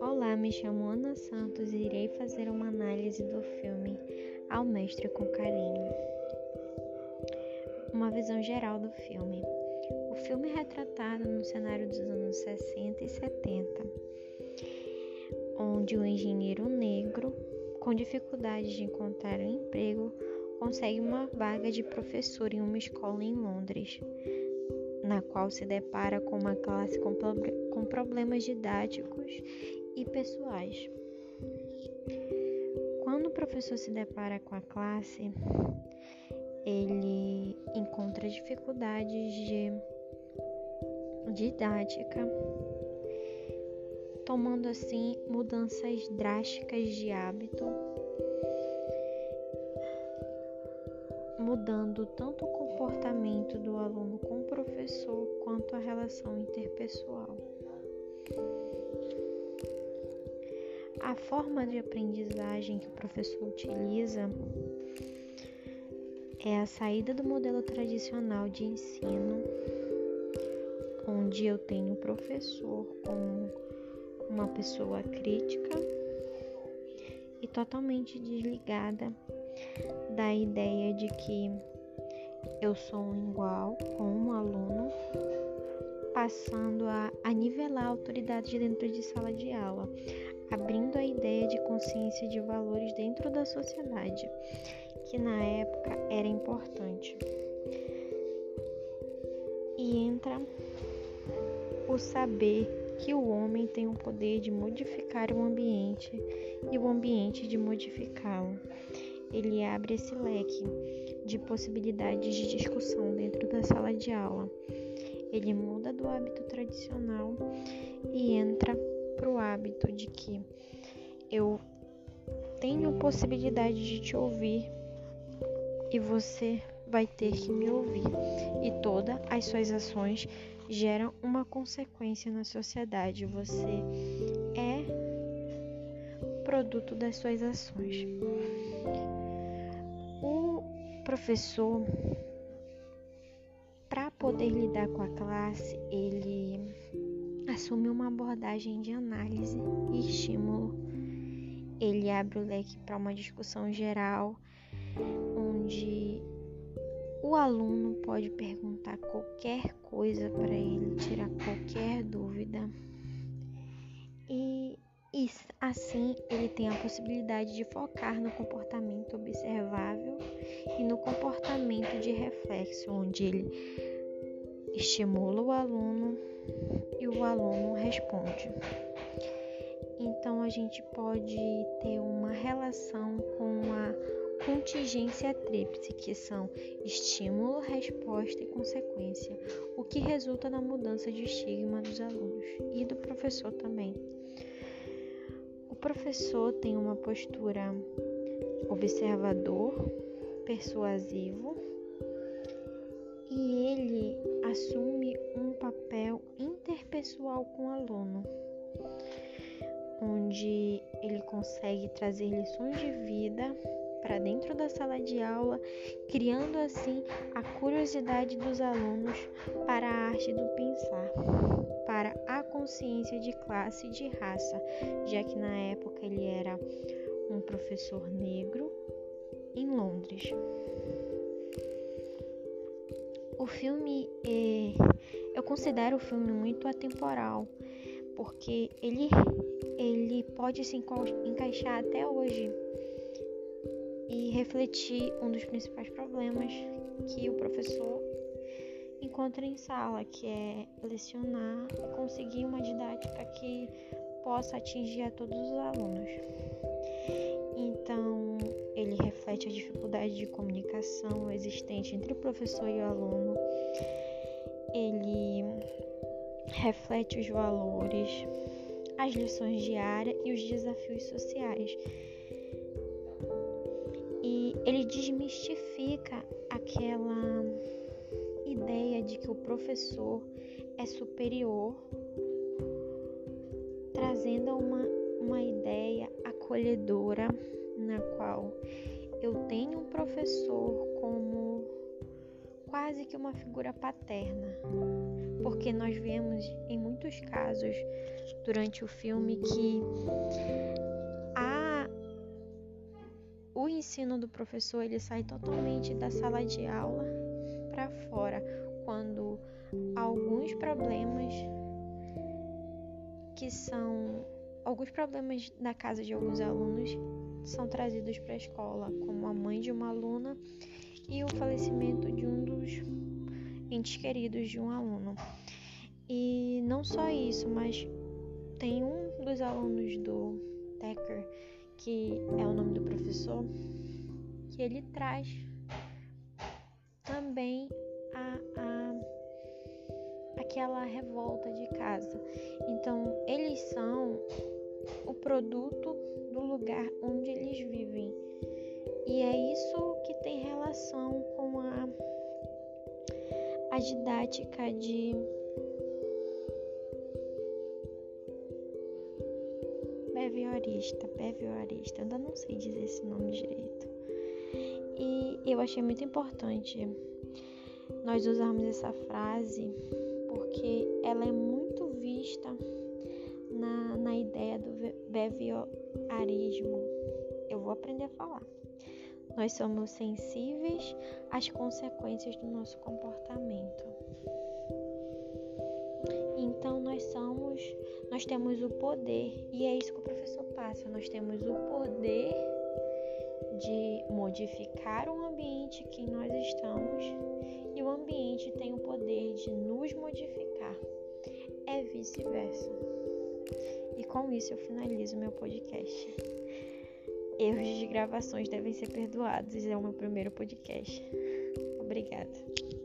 Olá, me chamo Ana Santos e irei fazer uma análise do filme Ao Mestre com Carinho. Uma visão geral do filme. O filme é retratado no cenário dos anos 60 e 70, onde um engenheiro negro, com dificuldade de encontrar um emprego, consegue uma vaga de professor em uma escola em Londres, na qual se depara com uma classe com, com problemas didáticos e pessoais. Quando o professor se depara com a classe, ele encontra dificuldades de didática, tomando assim mudanças drásticas de hábito, mudando tanto o comportamento do aluno com o professor quanto a relação interpessoal. A forma de aprendizagem que o professor utiliza é a saída do modelo tradicional de ensino, onde eu tenho o professor como uma pessoa crítica e totalmente desligada da ideia de que eu sou um igual com um aluno, passando a, a nivelar a autoridade dentro de sala de aula, abrindo a ideia de consciência de valores dentro da sociedade, que na época era importante. E entra o saber que o homem tem o poder de modificar o ambiente e o ambiente de modificá-lo. Ele abre esse leque de possibilidades de discussão dentro da sala de aula. Ele muda do hábito tradicional e entra para o hábito de que eu tenho possibilidade de te ouvir e você vai ter que me ouvir. E todas as suas ações geram uma consequência na sociedade. Você é produto das suas ações. O professor, para poder lidar com a classe, ele assume uma abordagem de análise e estímulo. Ele abre o leque para uma discussão geral, onde o aluno pode perguntar qualquer coisa para ele, tirar qualquer dúvida. E, e assim ele tem a possibilidade de focar no comportamento observável e no comportamento de reflexo, onde ele estimula o aluno e o aluno responde. Então a gente pode ter uma relação com a contingência tríplice, que são estímulo, resposta e consequência, o que resulta na mudança de estigma dos alunos e do professor também. Professor tem uma postura observador, persuasivo e ele assume um papel interpessoal com o aluno, onde ele consegue trazer lições de vida para dentro da sala de aula, criando assim a curiosidade dos alunos para a arte do pensar, para a consciência de classe e de raça, já que na época ele era um professor negro em Londres. O filme, é, eu considero o filme muito atemporal, porque ele, ele pode se encaixar até hoje e refletir um dos principais problemas que o professor encontra em sala, que é lecionar e conseguir uma didática que possa atingir a todos os alunos. Então, ele reflete a dificuldade de comunicação existente entre o professor e o aluno. Ele reflete os valores, as lições diárias e os desafios sociais ele desmistifica aquela ideia de que o professor é superior, trazendo uma, uma ideia acolhedora na qual eu tenho um professor como, quase que uma figura paterna, porque nós vemos em muitos casos durante o filme que a o ensino do professor ele sai totalmente da sala de aula para fora quando alguns problemas que são alguns problemas da casa de alguns alunos são trazidos para a escola, como a mãe de uma aluna e o falecimento de um dos entes queridos de um aluno. E não só isso, mas tem um dos alunos do Tecker, que é o nome do professor, que ele traz também a, a, aquela revolta de casa. Então, eles são o produto do lugar onde eles vivem. E é isso que tem relação com a, a didática de behaviorista, behaviorista, ainda não sei dizer esse nome direito. Eu achei muito importante nós usarmos essa frase porque ela é muito vista na, na ideia do behaviorismo. Eu vou aprender a falar. Nós somos sensíveis às consequências do nosso comportamento. Então nós somos, nós temos o poder e é isso que o professor passa. Nós temos o poder de modificar o ambiente que nós estamos e o ambiente tem o poder de nos modificar. É vice-versa. E com isso eu finalizo meu podcast. Erros de gravações devem ser perdoados, é o meu primeiro podcast. Obrigada.